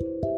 Thank you.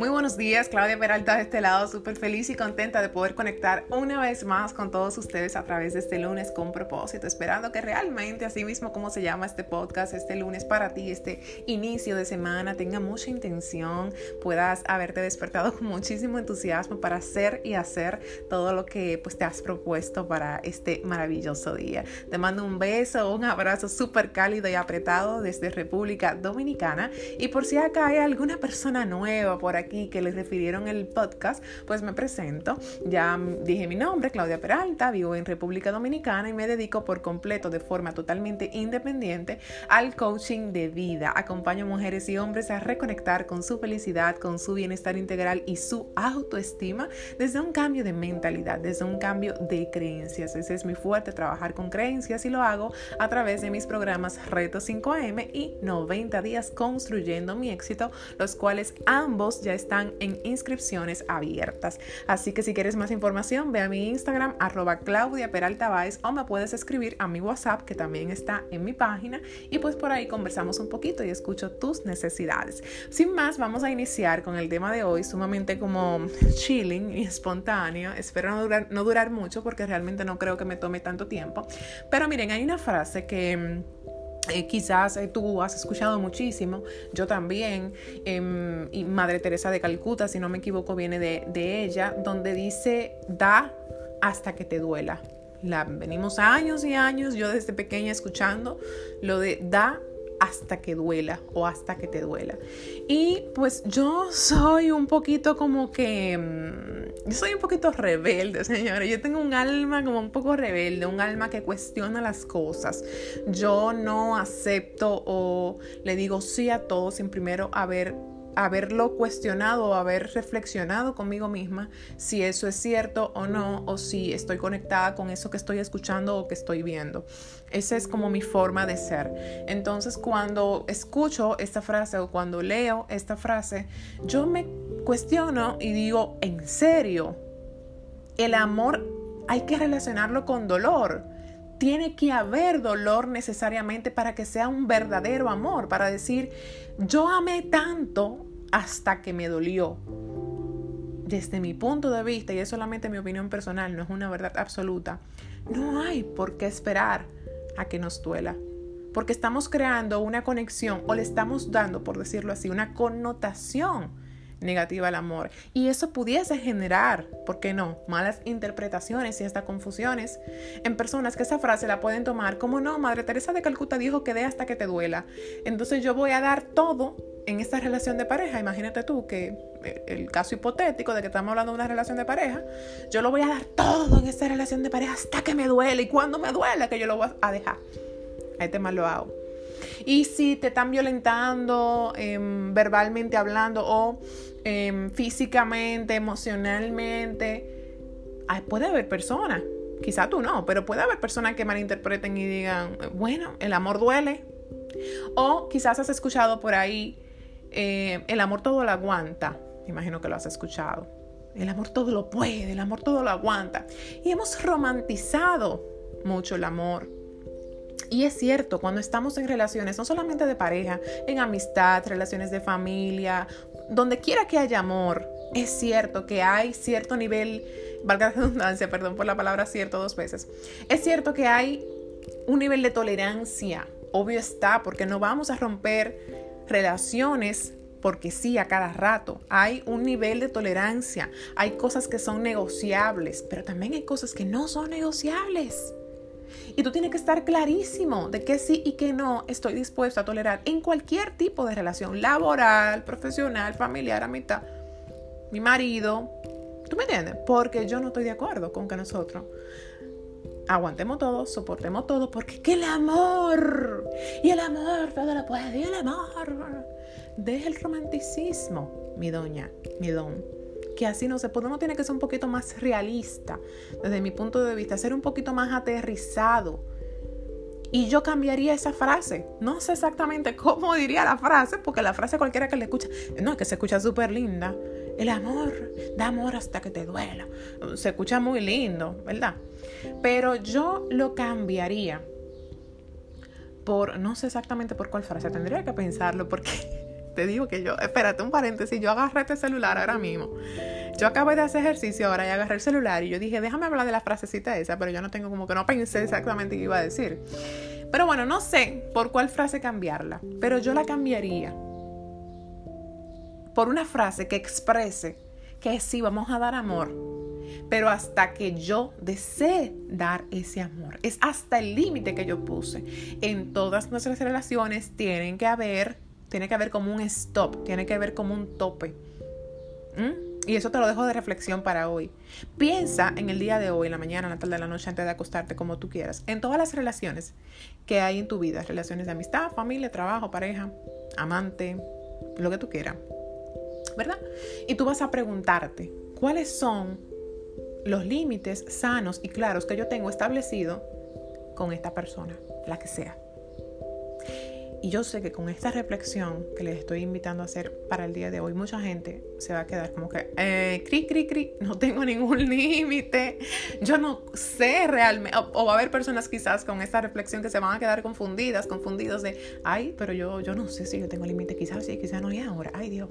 Muy buenos días, Claudia Peralta de este lado, súper feliz y contenta de poder conectar una vez más con todos ustedes a través de este lunes con propósito, esperando que realmente, así mismo como se llama este podcast, este lunes para ti, este inicio de semana, tenga mucha intención, puedas haberte despertado con muchísimo entusiasmo para hacer y hacer todo lo que pues te has propuesto para este maravilloso día. Te mando un beso, un abrazo súper cálido y apretado desde República Dominicana y por si acá hay alguna persona nueva por aquí, que les refirieron el podcast, pues me presento. Ya dije mi nombre, Claudia Peralta, vivo en República Dominicana y me dedico por completo de forma totalmente independiente al coaching de vida. Acompaño mujeres y hombres a reconectar con su felicidad, con su bienestar integral y su autoestima desde un cambio de mentalidad, desde un cambio de creencias. Ese es mi fuerte, trabajar con creencias y lo hago a través de mis programas Reto 5am y 90 días construyendo mi éxito, los cuales ambos ya están en inscripciones abiertas. Así que si quieres más información, ve a mi Instagram, arroba Claudia Peralta o me puedes escribir a mi WhatsApp, que también está en mi página, y pues por ahí conversamos un poquito y escucho tus necesidades. Sin más, vamos a iniciar con el tema de hoy, sumamente como chilling y espontáneo. Espero no durar, no durar mucho porque realmente no creo que me tome tanto tiempo. Pero miren, hay una frase que eh, quizás eh, tú has escuchado muchísimo, yo también, em, y Madre Teresa de Calcuta, si no me equivoco, viene de, de ella, donde dice, da hasta que te duela. La, venimos años y años, yo desde pequeña escuchando lo de da hasta que duela o hasta que te duela. Y pues yo soy un poquito como que, mm, yo soy un poquito rebelde, señores. Yo tengo un alma como un poco rebelde, un alma que cuestiona las cosas. Yo no acepto o le digo sí a todo sin primero haber haberlo cuestionado haber reflexionado conmigo misma si eso es cierto o no, o si estoy conectada con eso que estoy escuchando o que estoy viendo. Esa es como mi forma de ser. Entonces cuando escucho esta frase o cuando leo esta frase, yo me cuestiono y digo, ¿en serio? El amor hay que relacionarlo con dolor tiene que haber dolor necesariamente para que sea un verdadero amor, para decir, yo amé tanto hasta que me dolió. Desde mi punto de vista, y es solamente mi opinión personal, no es una verdad absoluta, no hay por qué esperar a que nos duela. Porque estamos creando una conexión o le estamos dando, por decirlo así, una connotación negativa al amor. Y eso pudiese generar, ¿por qué no?, malas interpretaciones y hasta confusiones en personas que esa frase la pueden tomar como no, Madre Teresa de Calcuta dijo que dé hasta que te duela. Entonces yo voy a dar todo en esta relación de pareja. Imagínate tú que eh, el caso hipotético de que estamos hablando de una relación de pareja, yo lo voy a dar todo en esta relación de pareja hasta que me duele y cuando me duele que yo lo voy a dejar. Ahí te mal lo hago. Y si te están violentando em, verbalmente hablando o em, físicamente, emocionalmente, puede haber personas, quizá tú no, pero puede haber personas que malinterpreten y digan, bueno, el amor duele. O quizás has escuchado por ahí, eh, el amor todo lo aguanta. Imagino que lo has escuchado. El amor todo lo puede, el amor todo lo aguanta. Y hemos romantizado mucho el amor. Y es cierto, cuando estamos en relaciones, no solamente de pareja, en amistad, relaciones de familia, donde quiera que haya amor, es cierto que hay cierto nivel, valga la redundancia, perdón por la palabra cierto dos veces, es cierto que hay un nivel de tolerancia, obvio está, porque no vamos a romper relaciones porque sí a cada rato. Hay un nivel de tolerancia, hay cosas que son negociables, pero también hay cosas que no son negociables. Y tú tienes que estar clarísimo de que sí y que no estoy dispuesto a tolerar en cualquier tipo de relación, laboral, profesional, familiar, amistad, mi marido. ¿Tú me entiendes? Porque yo no estoy de acuerdo con que nosotros aguantemos todo, soportemos todo, porque que el amor, y el amor todo lo puede, y el amor. Deja el romanticismo, mi doña, mi don que así no se puede, uno tiene que ser un poquito más realista desde mi punto de vista, ser un poquito más aterrizado. Y yo cambiaría esa frase. No sé exactamente cómo diría la frase, porque la frase cualquiera que le escucha, no, es que se escucha súper linda. El amor, da amor hasta que te duela. Se escucha muy lindo, ¿verdad? Pero yo lo cambiaría por, no sé exactamente por cuál frase, tendría que pensarlo porque te digo que yo, espérate un paréntesis, yo agarré este celular ahora mismo. Yo acabo de hacer ejercicio ahora y agarré el celular y yo dije, déjame hablar de la frasecita esa, pero yo no tengo como que no pensé exactamente qué iba a decir. Pero bueno, no sé por cuál frase cambiarla, pero yo la cambiaría por una frase que exprese que sí vamos a dar amor, pero hasta que yo desee dar ese amor. Es hasta el límite que yo puse. En todas nuestras relaciones tienen que haber, tiene que haber como un stop, tiene que haber como un tope. ¿Mm? Y eso te lo dejo de reflexión para hoy. Piensa en el día de hoy, en la mañana, en la tarde, en la noche, antes de acostarte, como tú quieras. En todas las relaciones que hay en tu vida. Relaciones de amistad, familia, trabajo, pareja, amante, lo que tú quieras. ¿Verdad? Y tú vas a preguntarte, ¿cuáles son los límites sanos y claros que yo tengo establecido con esta persona, la que sea? Y yo sé que con esta reflexión que les estoy invitando a hacer para el día de hoy, mucha gente se va a quedar como que, eh, cri, cri, cri, no tengo ningún límite, yo no sé realmente, o, va a haber personas quizás con esta reflexión que se van a quedar confundidas, confundidos de, ay, pero yo, yo no sé si yo tengo límite, quizás sí, quizás no, y ahora, ay Dios.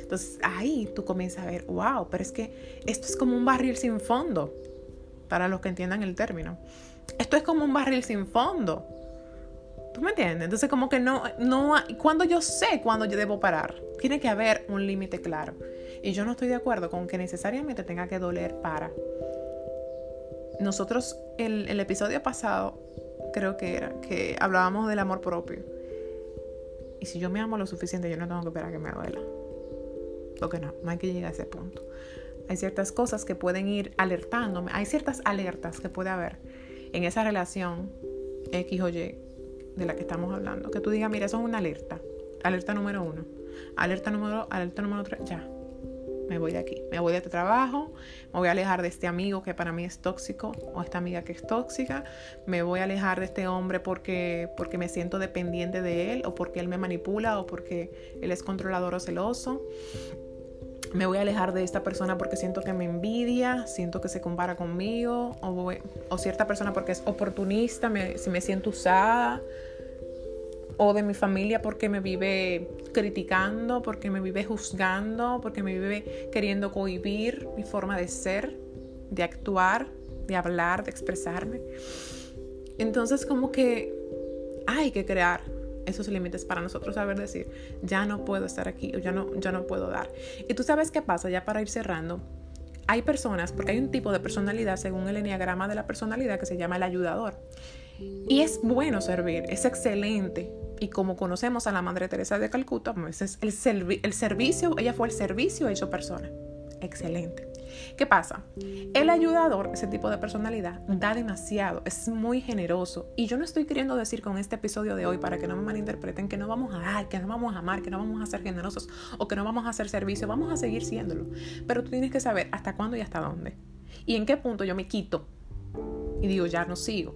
Entonces ahí tú comienzas a ver, wow, pero es que esto es como un barril sin fondo, para los que entiendan el término. Esto es como un barril sin fondo. ¿Tú me entiendes? Entonces como que no, no, cuando yo sé cuándo yo debo parar, tiene que haber un límite claro. Y yo no estoy de acuerdo con que necesariamente tenga que doler para. Nosotros, el, el episodio pasado, creo que era, que hablábamos del amor propio. Y si yo me amo lo suficiente, yo no tengo que esperar a que me duela. Porque no, no hay que llegar a ese punto. Hay ciertas cosas que pueden ir alertándome. Hay ciertas alertas que puede haber en esa relación X o Y de la que estamos hablando. Que tú digas, mira, eso es una alerta. Alerta número uno. Alerta número alerta número tres. Ya. Me voy de aquí. Me voy de este trabajo. Me voy a alejar de este amigo que para mí es tóxico. O esta amiga que es tóxica. Me voy a alejar de este hombre porque, porque me siento dependiente de él. O porque él me manipula. O porque él es controlador o celoso me voy a alejar de esta persona porque siento que me envidia, siento que se compara conmigo, o, cierta persona porque es oportunista, si me siento usada, o de mi familia porque me vive criticando, porque me vive juzgando, porque me vive queriendo cohibir mi forma de ser, de actuar, de hablar, de expresarme. Entonces como que hay que crear esos límites para nosotros saber decir, ya no puedo estar aquí o ya no, ya no puedo dar. Y tú sabes qué pasa, ya para ir cerrando, hay personas, porque hay un tipo de personalidad según el enneagrama de la personalidad que se llama el ayudador. Y es bueno servir, es excelente, y como conocemos a la Madre Teresa de Calcuta, pues es el, el servicio, ella fue el servicio hecho persona. Excelente. ¿Qué pasa? El ayudador, ese tipo de personalidad, da demasiado, es muy generoso. Y yo no estoy queriendo decir con este episodio de hoy, para que no me malinterpreten, que no vamos a dar, que no vamos a amar, que no vamos a ser generosos o que no vamos a hacer servicio. Vamos a seguir siéndolo. Pero tú tienes que saber hasta cuándo y hasta dónde. Y en qué punto yo me quito y digo, ya no sigo.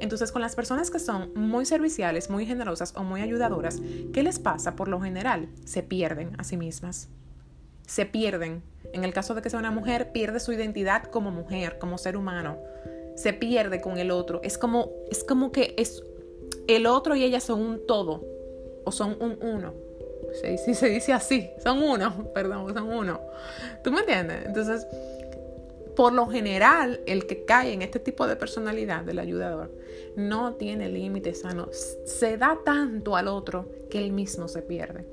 Entonces, con las personas que son muy serviciales, muy generosas o muy ayudadoras, ¿qué les pasa? Por lo general, se pierden a sí mismas. Se pierden. En el caso de que sea una mujer, pierde su identidad como mujer, como ser humano. Se pierde con el otro. Es como, es como que es el otro y ella son un todo o son un uno. Si se dice así, son uno, perdón, son uno. ¿Tú me entiendes? Entonces, por lo general, el que cae en este tipo de personalidad del ayudador no tiene límites sanos. Se da tanto al otro que él mismo se pierde.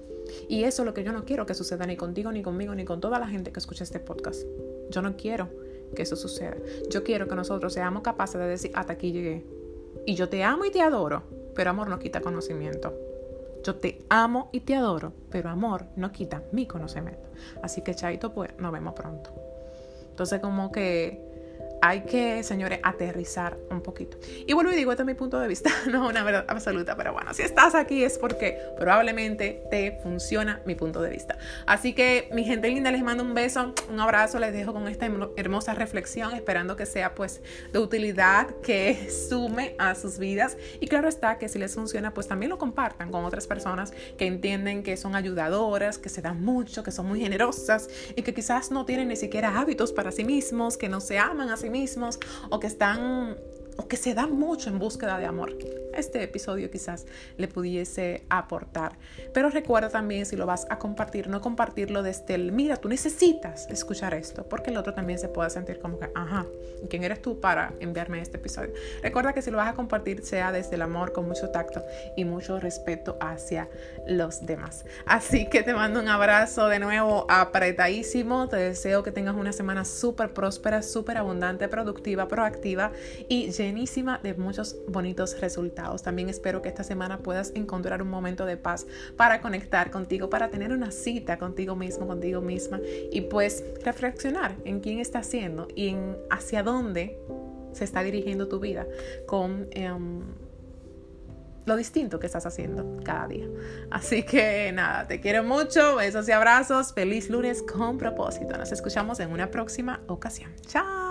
Y eso es lo que yo no quiero que suceda ni contigo, ni conmigo, ni con toda la gente que escucha este podcast. Yo no quiero que eso suceda. Yo quiero que nosotros seamos capaces de decir, hasta aquí llegué. Y yo te amo y te adoro, pero amor no quita conocimiento. Yo te amo y te adoro, pero amor no quita mi conocimiento. Así que chaito, pues nos vemos pronto. Entonces como que hay que, señores, aterrizar un poquito. Y vuelvo y digo, este es mi punto de vista, no una verdad absoluta, pero bueno, si estás aquí es porque probablemente te funciona mi punto de vista. Así que, mi gente linda, les mando un beso, un abrazo, les dejo con esta hermosa reflexión, esperando que sea pues de utilidad, que sume a sus vidas. Y claro está que si les funciona, pues también lo compartan con otras personas que entienden que son ayudadoras, que se dan mucho, que son muy generosas y que quizás no tienen ni siquiera hábitos para sí mismos, que no se aman a sí mismos o que están o que se da mucho en búsqueda de amor. Este episodio quizás le pudiese aportar. Pero recuerda también si lo vas a compartir, no compartirlo desde el, mira, tú necesitas escuchar esto, porque el otro también se puede sentir como que, ajá, ¿quién eres tú para enviarme este episodio? Recuerda que si lo vas a compartir sea desde el amor, con mucho tacto y mucho respeto hacia los demás. Así que te mando un abrazo de nuevo apretadísimo. Te deseo que tengas una semana súper próspera, súper abundante, productiva, proactiva y llenísima de muchos bonitos resultados. También espero que esta semana puedas encontrar un momento de paz para conectar contigo, para tener una cita contigo mismo, contigo misma y pues reflexionar en quién estás siendo y en hacia dónde se está dirigiendo tu vida con... Em, lo distinto que estás haciendo cada día. Así que nada, te quiero mucho, besos y abrazos, feliz lunes con propósito. Nos escuchamos en una próxima ocasión. Chao.